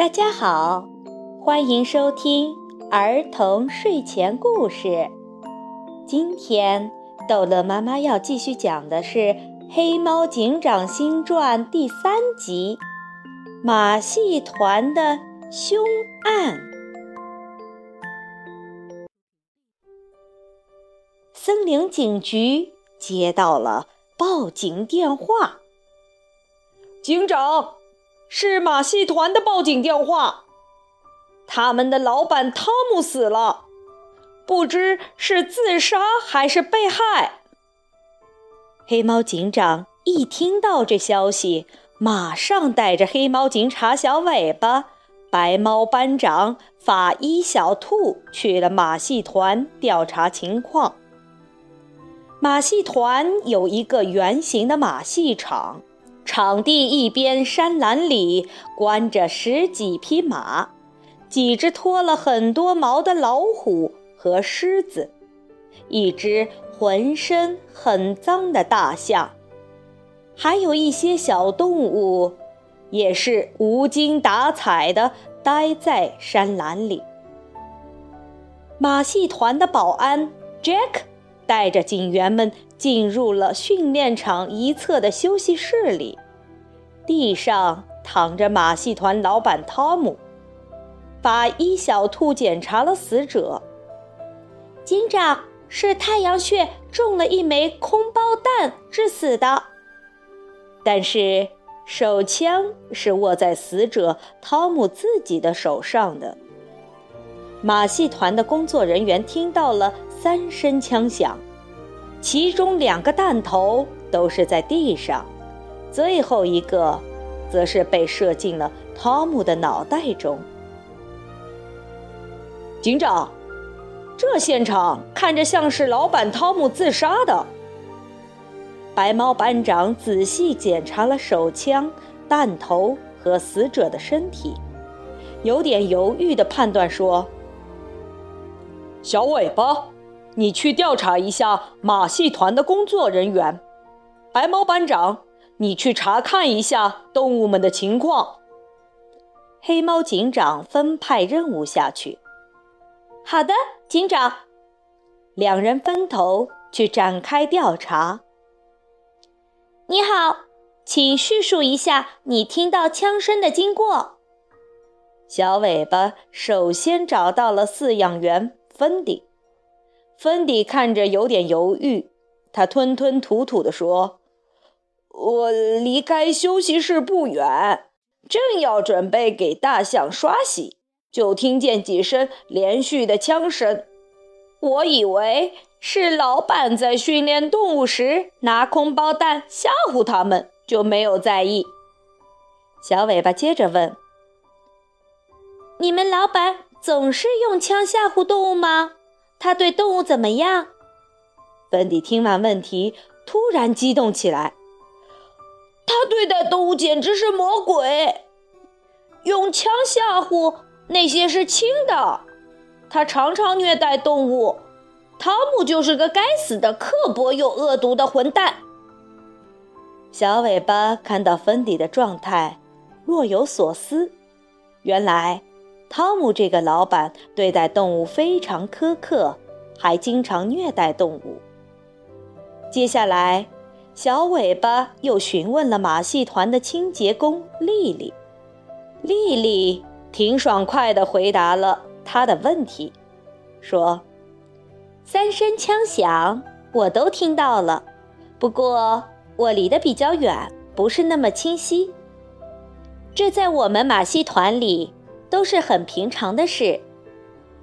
大家好，欢迎收听儿童睡前故事。今天逗乐妈妈要继续讲的是《黑猫警长新传》第三集《马戏团的凶案》。森林警局接到了报警电话，警长。是马戏团的报警电话，他们的老板汤姆死了，不知是自杀还是被害。黑猫警长一听到这消息，马上带着黑猫警察小尾巴、白猫班长、法医小兔去了马戏团调查情况。马戏团有一个圆形的马戏场。场地一边山栏里关着十几匹马，几只脱了很多毛的老虎和狮子，一只浑身很脏的大象，还有一些小动物，也是无精打采地待在山栏里。马戏团的保安 Jack 带着警员们进入了训练场一侧的休息室里。地上躺着马戏团老板汤姆。法医小兔检查了死者。警长是太阳穴中了一枚空包弹致死的，但是手枪是握在死者汤姆自己的手上的。马戏团的工作人员听到了三声枪响，其中两个弹头都是在地上。最后一个，则是被射进了汤姆的脑袋中。警长，这现场看着像是老板汤姆自杀的。白猫班长仔细检查了手枪、弹头和死者的身体，有点犹豫地判断说：“小尾巴，你去调查一下马戏团的工作人员。”白猫班长。你去查看一下动物们的情况。黑猫警长分派任务下去。好的，警长。两人分头去展开调查。你好，请叙述一下你听到枪声的经过。小尾巴首先找到了饲养员芬迪。芬迪看着有点犹豫，他吞吞吐吐地说。我离开休息室不远，正要准备给大象刷洗，就听见几声连续的枪声。我以为是老板在训练动物时拿空包弹吓唬他们，就没有在意。小尾巴接着问：“你们老板总是用枪吓唬动物吗？他对动物怎么样？”芬迪听完问题，突然激动起来。他对待动物简直是魔鬼，用枪吓唬那些是轻的。他常常虐待动物，汤姆就是个该死的刻薄又恶毒的混蛋。小尾巴看到芬迪的状态，若有所思。原来，汤姆这个老板对待动物非常苛刻，还经常虐待动物。接下来。小尾巴又询问了马戏团的清洁工丽丽，丽丽挺爽快地回答了他的问题，说：“三声枪响，我都听到了，不过我离得比较远，不是那么清晰。这在我们马戏团里都是很平常的事。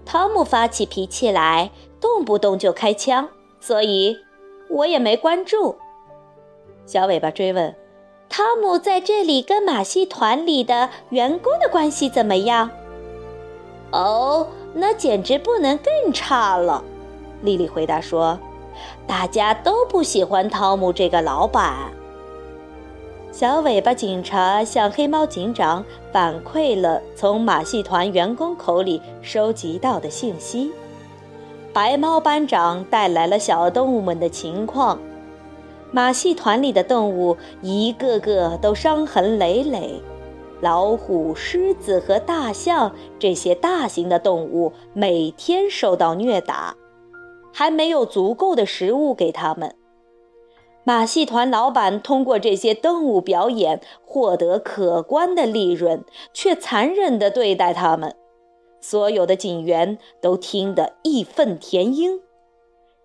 汤姆发起脾气来，动不动就开枪，所以我也没关注。”小尾巴追问：“汤姆在这里跟马戏团里的员工的关系怎么样？”“哦，那简直不能更差了。”丽丽回答说：“大家都不喜欢汤姆这个老板。”小尾巴警察向黑猫警长反馈了从马戏团员工口里收集到的信息。白猫班长带来了小动物们的情况。马戏团里的动物一个个都伤痕累累，老虎、狮子和大象这些大型的动物每天受到虐打，还没有足够的食物给他们。马戏团老板通过这些动物表演获得可观的利润，却残忍地对待他们。所有的警员都听得义愤填膺。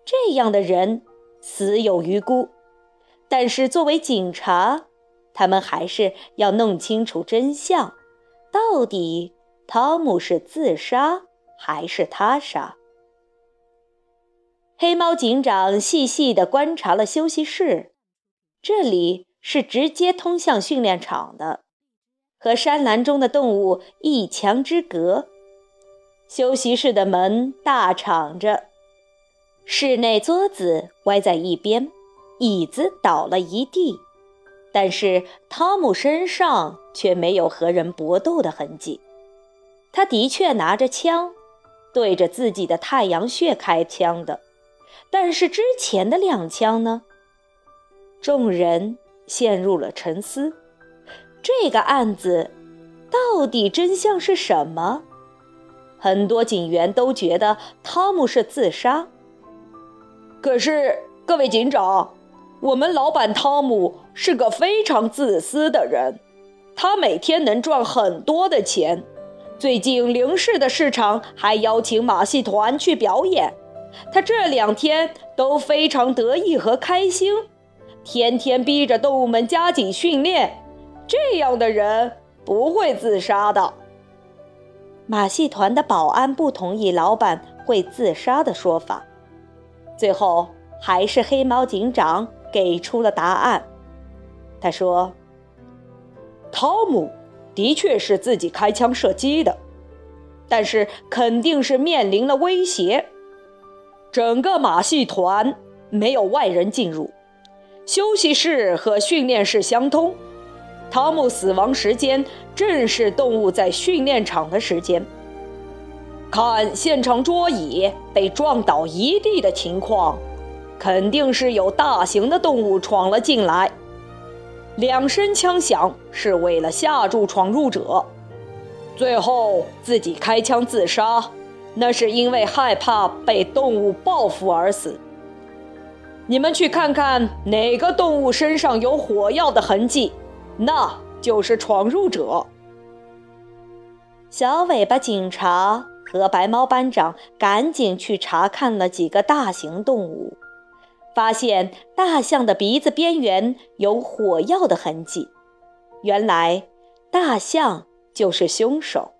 这样的人死有余辜，但是作为警察，他们还是要弄清楚真相：到底汤姆是自杀还是他杀？黑猫警长细细地观察了休息室，这里是直接通向训练场的，和山栏中的动物一墙之隔。休息室的门大敞着，室内桌子歪在一边，椅子倒了一地，但是汤姆身上却没有和人搏斗的痕迹。他的确拿着枪，对着自己的太阳穴开枪的。但是之前的两枪呢？众人陷入了沉思。这个案子到底真相是什么？很多警员都觉得汤姆是自杀。可是各位警长，我们老板汤姆是个非常自私的人，他每天能赚很多的钱。最近零市的市场还邀请马戏团去表演。他这两天都非常得意和开心，天天逼着动物们加紧训练。这样的人不会自杀的。马戏团的保安不同意老板会自杀的说法，最后还是黑猫警长给出了答案。他说：“汤姆的确是自己开枪射击的，但是肯定是面临了威胁。”整个马戏团没有外人进入，休息室和训练室相通。汤姆死亡时间正是动物在训练场的时间。看现场桌椅被撞倒一地的情况，肯定是有大型的动物闯了进来。两声枪响是为了吓住闯入者，最后自己开枪自杀。那是因为害怕被动物报复而死。你们去看看哪个动物身上有火药的痕迹，那就是闯入者。小尾巴警察和白猫班长赶紧去查看了几个大型动物，发现大象的鼻子边缘有火药的痕迹。原来，大象就是凶手。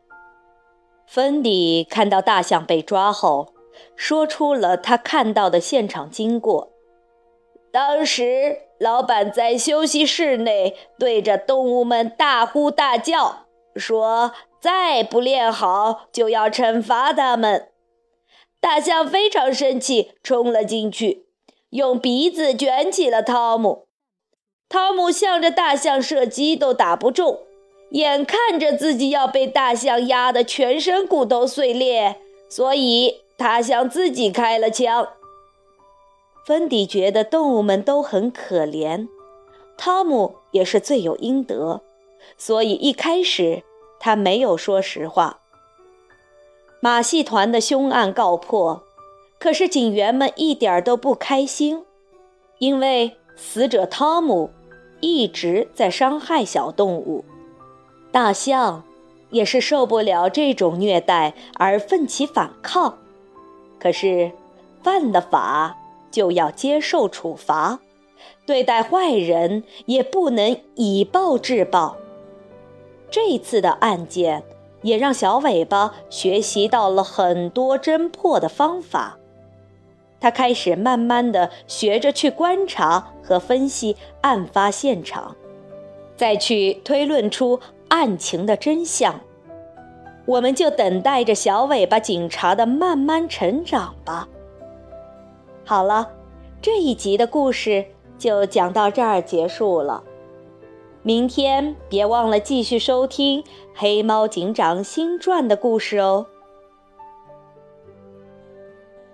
芬迪看到大象被抓后，说出了他看到的现场经过。当时，老板在休息室内对着动物们大呼大叫，说：“再不练好，就要惩罚他们。”大象非常生气，冲了进去，用鼻子卷起了汤姆。汤姆向着大象射击，都打不中。眼看着自己要被大象压得全身骨头碎裂，所以他向自己开了枪。芬迪觉得动物们都很可怜，汤姆也是罪有应得，所以一开始他没有说实话。马戏团的凶案告破，可是警员们一点都不开心，因为死者汤姆一直在伤害小动物。大象也是受不了这种虐待而奋起反抗，可是犯了法就要接受处罚，对待坏人也不能以暴制暴。这次的案件也让小尾巴学习到了很多侦破的方法，他开始慢慢的学着去观察和分析案发现场，再去推论出。案情的真相，我们就等待着小尾巴警察的慢慢成长吧。好了，这一集的故事就讲到这儿结束了。明天别忘了继续收听《黑猫警长新传》的故事哦。